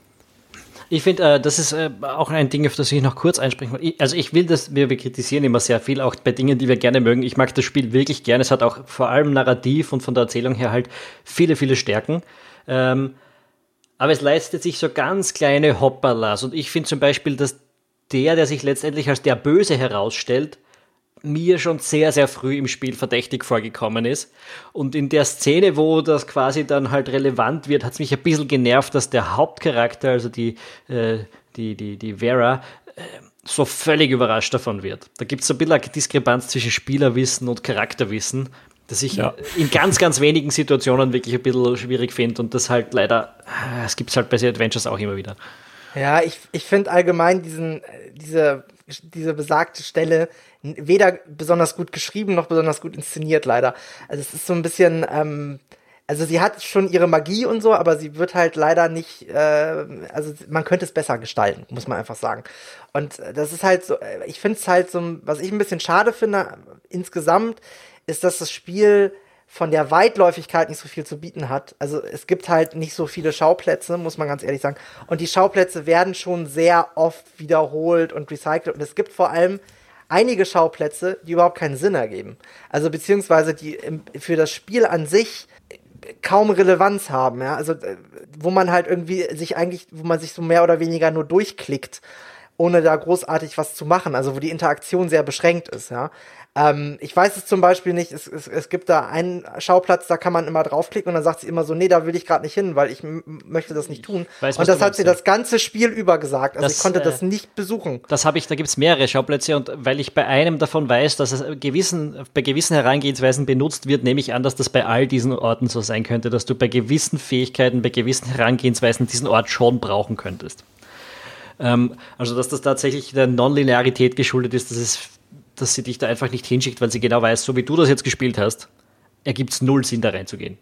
Ich finde, äh, das ist äh, auch ein Ding, auf das ich noch kurz einsprechen will. Also ich will das, wir, wir kritisieren immer sehr viel, auch bei Dingen, die wir gerne mögen. Ich mag das Spiel wirklich gerne. Es hat auch vor allem narrativ und von der Erzählung her halt viele, viele Stärken. Ähm, aber es leistet sich so ganz kleine Hopperlas. Und ich finde zum Beispiel, dass der, der sich letztendlich als der Böse herausstellt, mir schon sehr, sehr früh im Spiel verdächtig vorgekommen ist. Und in der Szene, wo das quasi dann halt relevant wird, hat es mich ein bisschen genervt, dass der Hauptcharakter, also die, äh, die, die, die Vera, äh, so völlig überrascht davon wird. Da gibt es so ein bisschen eine Diskrepanz zwischen Spielerwissen und Charakterwissen, das ich ja. in ganz, ganz wenigen Situationen wirklich ein bisschen schwierig finde und das halt leider, äh, es gibt es halt bei The Adventures auch immer wieder. Ja, ich, ich finde allgemein diesen, diese, diese besagte Stelle weder besonders gut geschrieben noch besonders gut inszeniert, leider. Also es ist so ein bisschen, ähm, also sie hat schon ihre Magie und so, aber sie wird halt leider nicht, äh, also man könnte es besser gestalten, muss man einfach sagen. Und das ist halt so, äh, ich finde es halt so, was ich ein bisschen schade finde insgesamt, ist, dass das Spiel von der Weitläufigkeit nicht so viel zu bieten hat. Also es gibt halt nicht so viele Schauplätze, muss man ganz ehrlich sagen. Und die Schauplätze werden schon sehr oft wiederholt und recycelt. Und es gibt vor allem einige Schauplätze, die überhaupt keinen Sinn ergeben. Also beziehungsweise die für das Spiel an sich kaum Relevanz haben, ja. Also äh, wo man halt irgendwie sich eigentlich, wo man sich so mehr oder weniger nur durchklickt, ohne da großartig was zu machen. Also wo die Interaktion sehr beschränkt ist, ja. Ähm, ich weiß es zum Beispiel nicht, es, es, es gibt da einen Schauplatz, da kann man immer draufklicken und dann sagt sie immer so, nee, da will ich gerade nicht hin, weil ich möchte das nicht tun. Weiß, und das hat sie ja. das ganze Spiel über gesagt. Also das, ich konnte äh, das nicht besuchen. Das habe ich, da gibt es mehrere Schauplätze und weil ich bei einem davon weiß, dass es gewissen, bei gewissen Herangehensweisen benutzt wird, nehme ich an, dass das bei all diesen Orten so sein könnte, dass du bei gewissen Fähigkeiten, bei gewissen Herangehensweisen diesen Ort schon brauchen könntest. Ähm, also, dass das tatsächlich der Nonlinearität geschuldet ist, das ist dass sie dich da einfach nicht hinschickt, weil sie genau weiß, so wie du das jetzt gespielt hast, ergibt es null Sinn, da reinzugehen.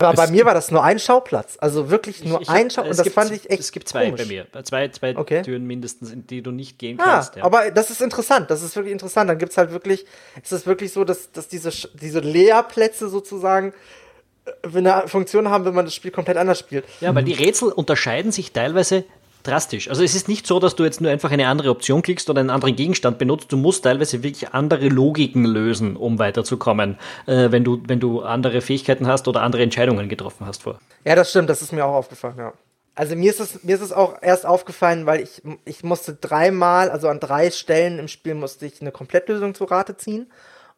Aber bei mir war das nur ein Schauplatz. Also wirklich nur ich, ich ein Schauplatz. Und das fand ich echt. Es gibt zwei komisch. bei mir. Zwei, zwei okay. Türen mindestens, in die du nicht gehen ah, kannst. Ja. Aber das ist interessant. Das ist wirklich interessant. Dann gibt es halt wirklich, ist es wirklich so, dass, dass diese, diese Leerplätze sozusagen äh, eine Funktion haben, wenn man das Spiel komplett anders spielt. Ja, weil die Rätsel unterscheiden sich teilweise drastisch. Also es ist nicht so, dass du jetzt nur einfach eine andere Option klickst oder einen anderen Gegenstand benutzt. Du musst teilweise wirklich andere Logiken lösen, um weiterzukommen, äh, wenn, du, wenn du andere Fähigkeiten hast oder andere Entscheidungen getroffen hast vor. Ja, das stimmt, das ist mir auch aufgefallen, ja. Also mir ist es, mir ist es auch erst aufgefallen, weil ich, ich musste dreimal, also an drei Stellen im Spiel musste ich eine Komplettlösung zu Rate ziehen.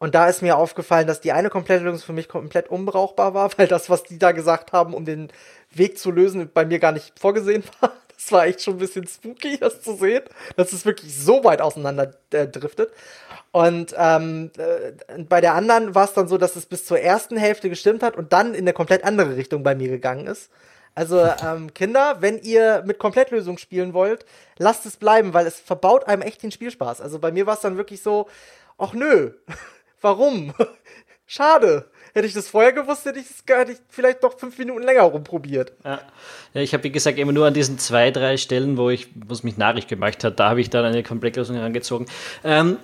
Und da ist mir aufgefallen, dass die eine Komplettlösung für mich komplett unbrauchbar war, weil das, was die da gesagt haben, um den Weg zu lösen, bei mir gar nicht vorgesehen war. Das war echt schon ein bisschen spooky, das zu sehen, dass es wirklich so weit auseinander äh, driftet. Und ähm, äh, bei der anderen war es dann so, dass es bis zur ersten Hälfte gestimmt hat und dann in eine komplett andere Richtung bei mir gegangen ist. Also ähm, Kinder, wenn ihr mit Komplettlösung spielen wollt, lasst es bleiben, weil es verbaut einem echt den Spielspaß. Also bei mir war es dann wirklich so, ach nö, warum? Schade. Hätte ich das vorher gewusst, hätte ich, das, hätte ich vielleicht noch fünf Minuten länger rumprobiert. Ja, ja ich habe, wie gesagt, immer nur an diesen zwei, drei Stellen, wo ich, was mich narrig gemacht hat, da habe ich dann eine Komplettlösung herangezogen. Ähm,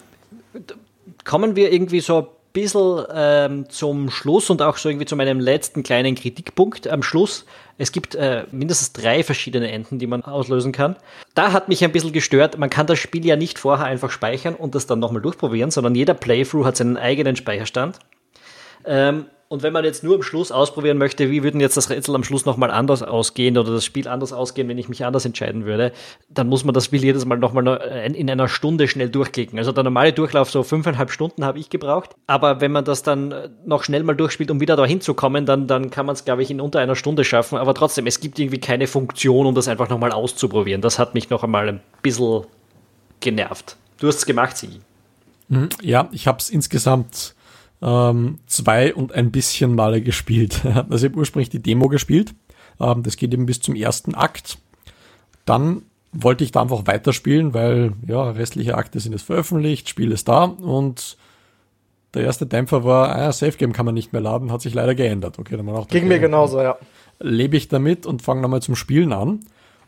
kommen wir irgendwie so ein bisschen ähm, zum Schluss und auch so irgendwie zu meinem letzten kleinen Kritikpunkt am Schluss. Es gibt äh, mindestens drei verschiedene Enden, die man auslösen kann. Da hat mich ein bisschen gestört, man kann das Spiel ja nicht vorher einfach speichern und das dann nochmal durchprobieren, sondern jeder Playthrough hat seinen eigenen Speicherstand. Ähm, und wenn man jetzt nur am Schluss ausprobieren möchte, wie würden jetzt das Rätsel am Schluss nochmal anders ausgehen oder das Spiel anders ausgehen, wenn ich mich anders entscheiden würde, dann muss man das Spiel jedes Mal nochmal in einer Stunde schnell durchklicken. Also der normale Durchlauf so fünfeinhalb Stunden habe ich gebraucht. Aber wenn man das dann noch schnell mal durchspielt, um wieder da hinzukommen, dann, dann kann man es, glaube ich, in unter einer Stunde schaffen. Aber trotzdem, es gibt irgendwie keine Funktion, um das einfach nochmal auszuprobieren. Das hat mich noch einmal ein bisschen genervt. Du hast es gemacht, Sie. Mhm. Ja, ich habe es insgesamt ähm, zwei und ein bisschen Male gespielt. Also ich habe ursprünglich die Demo gespielt. Ähm, das geht eben bis zum ersten Akt. Dann wollte ich da einfach weiterspielen, weil ja, restliche Akte sind jetzt veröffentlicht, Spiel ist da und der erste Dämpfer war, ah, Safe Game kann man nicht mehr laden, hat sich leider geändert. Okay, dann war auch Ging okay, mir genauso, ja. Lebe ich damit und fange nochmal zum Spielen an.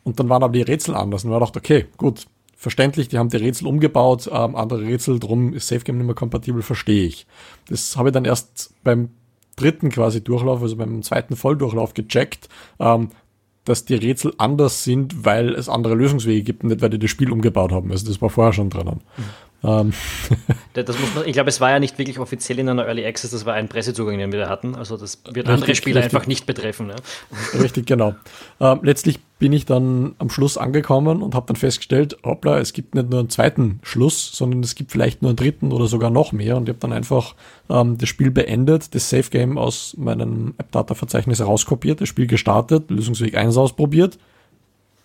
Und dann waren aber die Rätsel anders und war gedacht, okay, gut, verständlich, die haben die Rätsel umgebaut, ähm, andere Rätsel, drum ist SafeGame nicht mehr kompatibel, verstehe ich. Das habe ich dann erst beim dritten quasi Durchlauf, also beim zweiten Volldurchlauf gecheckt, ähm, dass die Rätsel anders sind, weil es andere Lösungswege gibt und nicht, weil die das Spiel umgebaut haben. Also das war vorher schon drinnen. Mhm. Ähm. Das muss man, ich glaube, es war ja nicht wirklich offiziell in einer Early Access, das war ein Pressezugang, den wir da hatten. Also das wird richtig, andere Spiele richtig. einfach nicht betreffen. Ja. Richtig, genau. Ähm, letztlich bin ich dann am Schluss angekommen und habe dann festgestellt, hoppla, es gibt nicht nur einen zweiten Schluss, sondern es gibt vielleicht nur einen dritten oder sogar noch mehr. Und ich habe dann einfach ähm, das Spiel beendet, das Safe Game aus meinem AppData-Verzeichnis rauskopiert, das Spiel gestartet, Lösungsweg 1 ausprobiert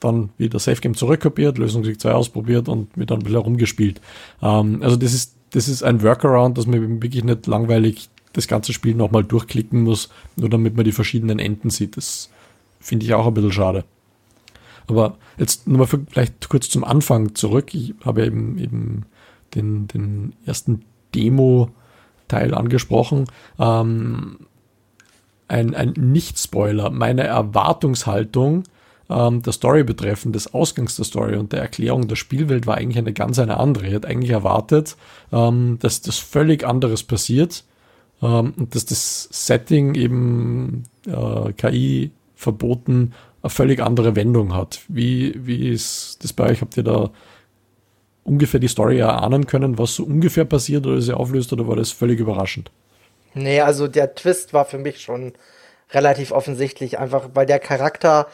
dann wieder Safe Game zurückkopiert, Lösungsweg 2 ausprobiert und mit dann ein bisschen rumgespielt. Ähm, also das ist, das ist ein Workaround, dass man wirklich nicht langweilig das ganze Spiel nochmal durchklicken muss, nur damit man die verschiedenen Enden sieht. Das finde ich auch ein bisschen schade. Aber jetzt nochmal vielleicht kurz zum Anfang zurück. Ich habe eben, eben den, den ersten Demo-Teil angesprochen. Ähm, ein, ein Nicht-Spoiler. Meine Erwartungshaltung ähm, der Story betreffend, des Ausgangs der Story und der Erklärung der Spielwelt war eigentlich eine ganz eine andere. Ich hätte eigentlich erwartet, ähm, dass das völlig anderes passiert ähm, und dass das Setting eben äh, KI verboten eine völlig andere Wendung hat. Wie, wie ist das bei euch? Habt ihr da ungefähr die Story erahnen können, was so ungefähr passiert oder sie auflöst, oder war das völlig überraschend? Nee, also der Twist war für mich schon relativ offensichtlich, einfach weil der Charakter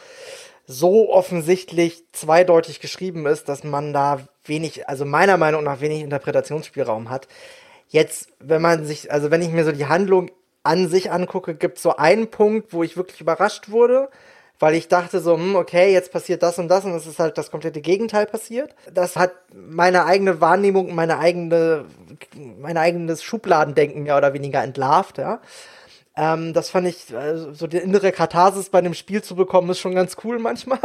so offensichtlich zweideutig geschrieben ist, dass man da wenig, also meiner Meinung nach wenig Interpretationsspielraum hat. Jetzt, wenn man sich, also wenn ich mir so die Handlung an sich angucke, gibt es so einen Punkt, wo ich wirklich überrascht wurde, weil ich dachte so, hm, okay, jetzt passiert das und das und es ist halt das komplette Gegenteil passiert. Das hat meine eigene Wahrnehmung, meine eigene, mein eigenes Schubladendenken mehr oder weniger entlarvt, ja. Ähm, das fand ich, also, so die innere Katharsis bei einem Spiel zu bekommen, ist schon ganz cool manchmal.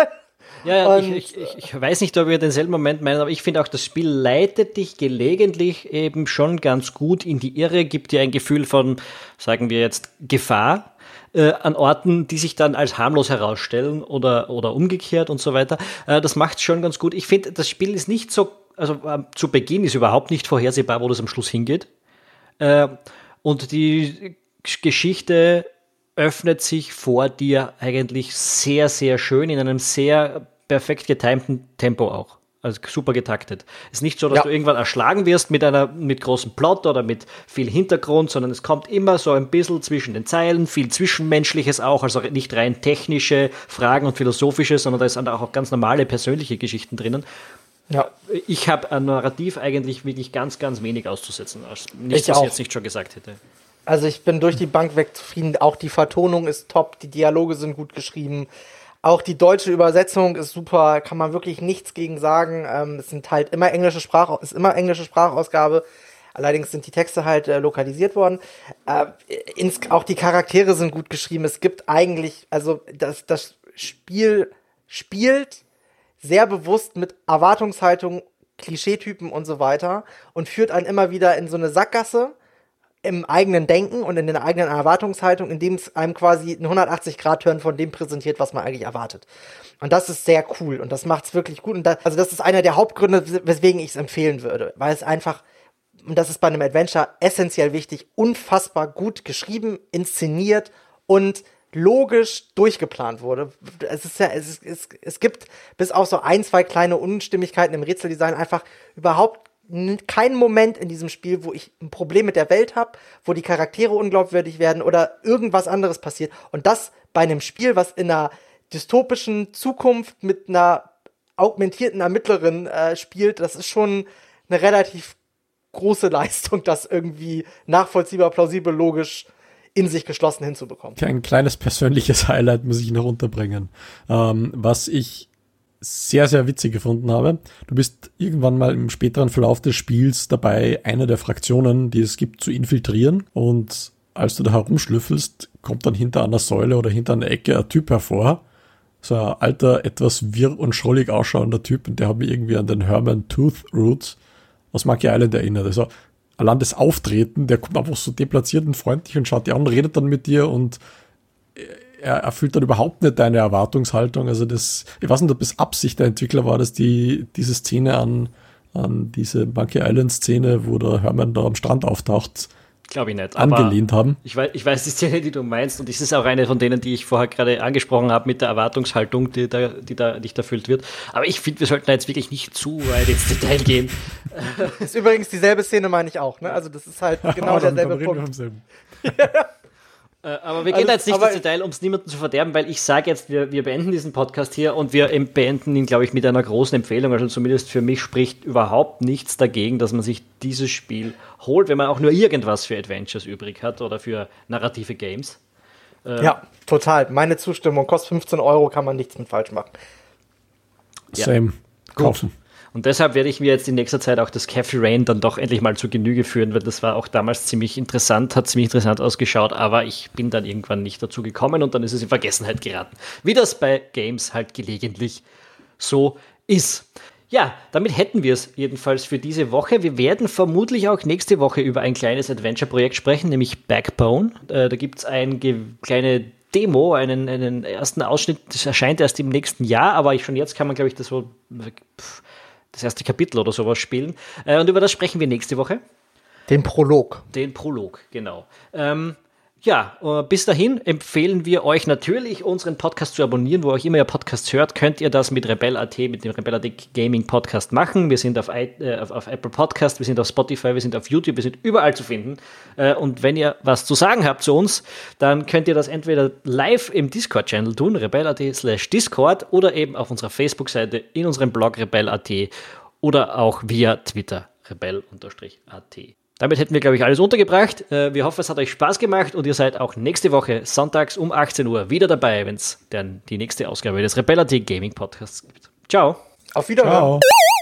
Ja, ja ich, ich, ich, ich, weiß nicht, ob wir denselben Moment meinen, aber ich finde auch, das Spiel leitet dich gelegentlich eben schon ganz gut in die Irre, gibt dir ein Gefühl von, sagen wir jetzt, Gefahr äh, an Orten, die sich dann als harmlos herausstellen oder, oder umgekehrt und so weiter. Äh, das macht es schon ganz gut. Ich finde, das Spiel ist nicht so, also äh, zu Beginn ist überhaupt nicht vorhersehbar, wo das am Schluss hingeht. Und die Geschichte öffnet sich vor dir eigentlich sehr, sehr schön in einem sehr perfekt getimten Tempo auch. Also super getaktet. Es ist nicht so, dass ja. du irgendwann erschlagen wirst mit einer mit großem Plot oder mit viel Hintergrund, sondern es kommt immer so ein bisschen zwischen den Zeilen, viel Zwischenmenschliches auch, also nicht rein technische Fragen und philosophische, sondern da sind auch ganz normale persönliche Geschichten drinnen. Ja. Ich habe ein Narrativ eigentlich wirklich ganz, ganz wenig auszusetzen. Nicht, ich was auch. ich jetzt nicht schon gesagt hätte. Also ich bin durch die Bank weg zufrieden. Auch die Vertonung ist top, die Dialoge sind gut geschrieben. Auch die deutsche Übersetzung ist super, kann man wirklich nichts gegen sagen. Ähm, es sind halt immer englische Sprach, ist immer englische Sprachausgabe. Allerdings sind die Texte halt äh, lokalisiert worden. Äh, ins, auch die Charaktere sind gut geschrieben. Es gibt eigentlich, also das, das Spiel spielt sehr bewusst mit Erwartungshaltung, Klischeetypen und so weiter und führt einen immer wieder in so eine Sackgasse im eigenen Denken und in der eigenen Erwartungshaltung, indem es einem quasi einen 180-Grad-Turn von dem präsentiert, was man eigentlich erwartet. Und das ist sehr cool und das macht es wirklich gut. Und da, also das ist einer der Hauptgründe, weswegen ich es empfehlen würde, weil es einfach, und das ist bei einem Adventure essentiell wichtig, unfassbar gut geschrieben, inszeniert und logisch durchgeplant wurde. Es ist ja, es, es, es gibt bis auf so ein, zwei kleine Unstimmigkeiten im Rätseldesign einfach überhaupt keinen Moment in diesem Spiel, wo ich ein Problem mit der Welt habe, wo die Charaktere unglaubwürdig werden oder irgendwas anderes passiert. Und das bei einem Spiel, was in einer dystopischen Zukunft mit einer augmentierten Ermittlerin äh, spielt, das ist schon eine relativ große Leistung, das irgendwie nachvollziehbar, plausibel, logisch in sich geschlossen hinzubekommen. Ein kleines persönliches Highlight muss ich noch unterbringen. Ähm, was ich sehr, sehr witzig gefunden habe. Du bist irgendwann mal im späteren Verlauf des Spiels dabei, eine der Fraktionen, die es gibt, zu infiltrieren. Und als du da herumschlüffelst, kommt dann hinter einer Säule oder hinter einer Ecke ein Typ hervor. So ein alter, etwas wirr und schrollig ausschauender Typ. Und der hat mich irgendwie an den Herman Tooth Roots aus Monkey Island erinnert. Also allein das Auftreten, der kommt einfach so deplatziert und freundlich und schaut dir an, redet dann mit dir und er erfüllt dann überhaupt nicht deine Erwartungshaltung. Also das, ich weiß nicht, ob es Absicht der Entwickler war, dass die diese Szene an, an diese Monkey Island Szene, wo der Hermann da am Strand auftaucht, Glaube ich nicht. Angelehnt haben. Ich weiß, ich weiß die Szene, die du meinst, und das ist auch eine von denen, die ich vorher gerade angesprochen habe, mit der Erwartungshaltung, die da, die da nicht erfüllt wird. Aber ich finde, wir sollten da jetzt wirklich nicht zu weit ins Detail gehen. Das ist übrigens dieselbe Szene, meine ich auch. Ne? Also, das ist halt genau derselbe Punkt. Äh, aber wir gehen also, jetzt nicht ins Detail, um es niemandem zu verderben, weil ich sage jetzt, wir, wir beenden diesen Podcast hier und wir beenden ihn, glaube ich, mit einer großen Empfehlung. Also zumindest für mich spricht überhaupt nichts dagegen, dass man sich dieses Spiel holt, wenn man auch nur irgendwas für Adventures übrig hat oder für narrative Games. Äh, ja, total. Meine Zustimmung. Kostet 15 Euro, kann man nichts mit falsch machen. Same. Ja. Kaufen. Gut. Und deshalb werde ich mir jetzt in nächster Zeit auch das Cafe Rain dann doch endlich mal zu Genüge führen, weil das war auch damals ziemlich interessant, hat ziemlich interessant ausgeschaut, aber ich bin dann irgendwann nicht dazu gekommen und dann ist es in Vergessenheit geraten. Wie das bei Games halt gelegentlich so ist. Ja, damit hätten wir es jedenfalls für diese Woche. Wir werden vermutlich auch nächste Woche über ein kleines Adventure-Projekt sprechen, nämlich Backbone. Äh, da gibt es eine kleine Demo, einen, einen ersten Ausschnitt. Das erscheint erst im nächsten Jahr, aber ich, schon jetzt kann man, glaube ich, das so pff, das erste Kapitel oder sowas spielen. Äh, und über das sprechen wir nächste Woche. Den Prolog. Den Prolog, genau. Ähm, ja, äh, bis dahin empfehlen wir euch natürlich, unseren Podcast zu abonnieren, wo auch immer ihr Podcasts hört, könnt ihr das mit Rebel.at, mit dem Rebel.at Gaming Podcast machen. Wir sind auf, äh, auf, auf, Apple Podcast, wir sind auf Spotify, wir sind auf YouTube, wir sind überall zu finden. Äh, und wenn ihr was zu sagen habt zu uns, dann könnt ihr das entweder live im Discord-Channel tun, rebel.at slash Discord, oder eben auf unserer Facebook-Seite, in unserem Blog rebel.at oder auch via Twitter rebel-at. Damit hätten wir, glaube ich, alles untergebracht. Äh, wir hoffen, es hat euch Spaß gemacht und ihr seid auch nächste Woche sonntags um 18 Uhr wieder dabei, wenn es dann die nächste Ausgabe des Rebellity Gaming Podcasts gibt. Ciao. Auf Wiedersehen. Ciao.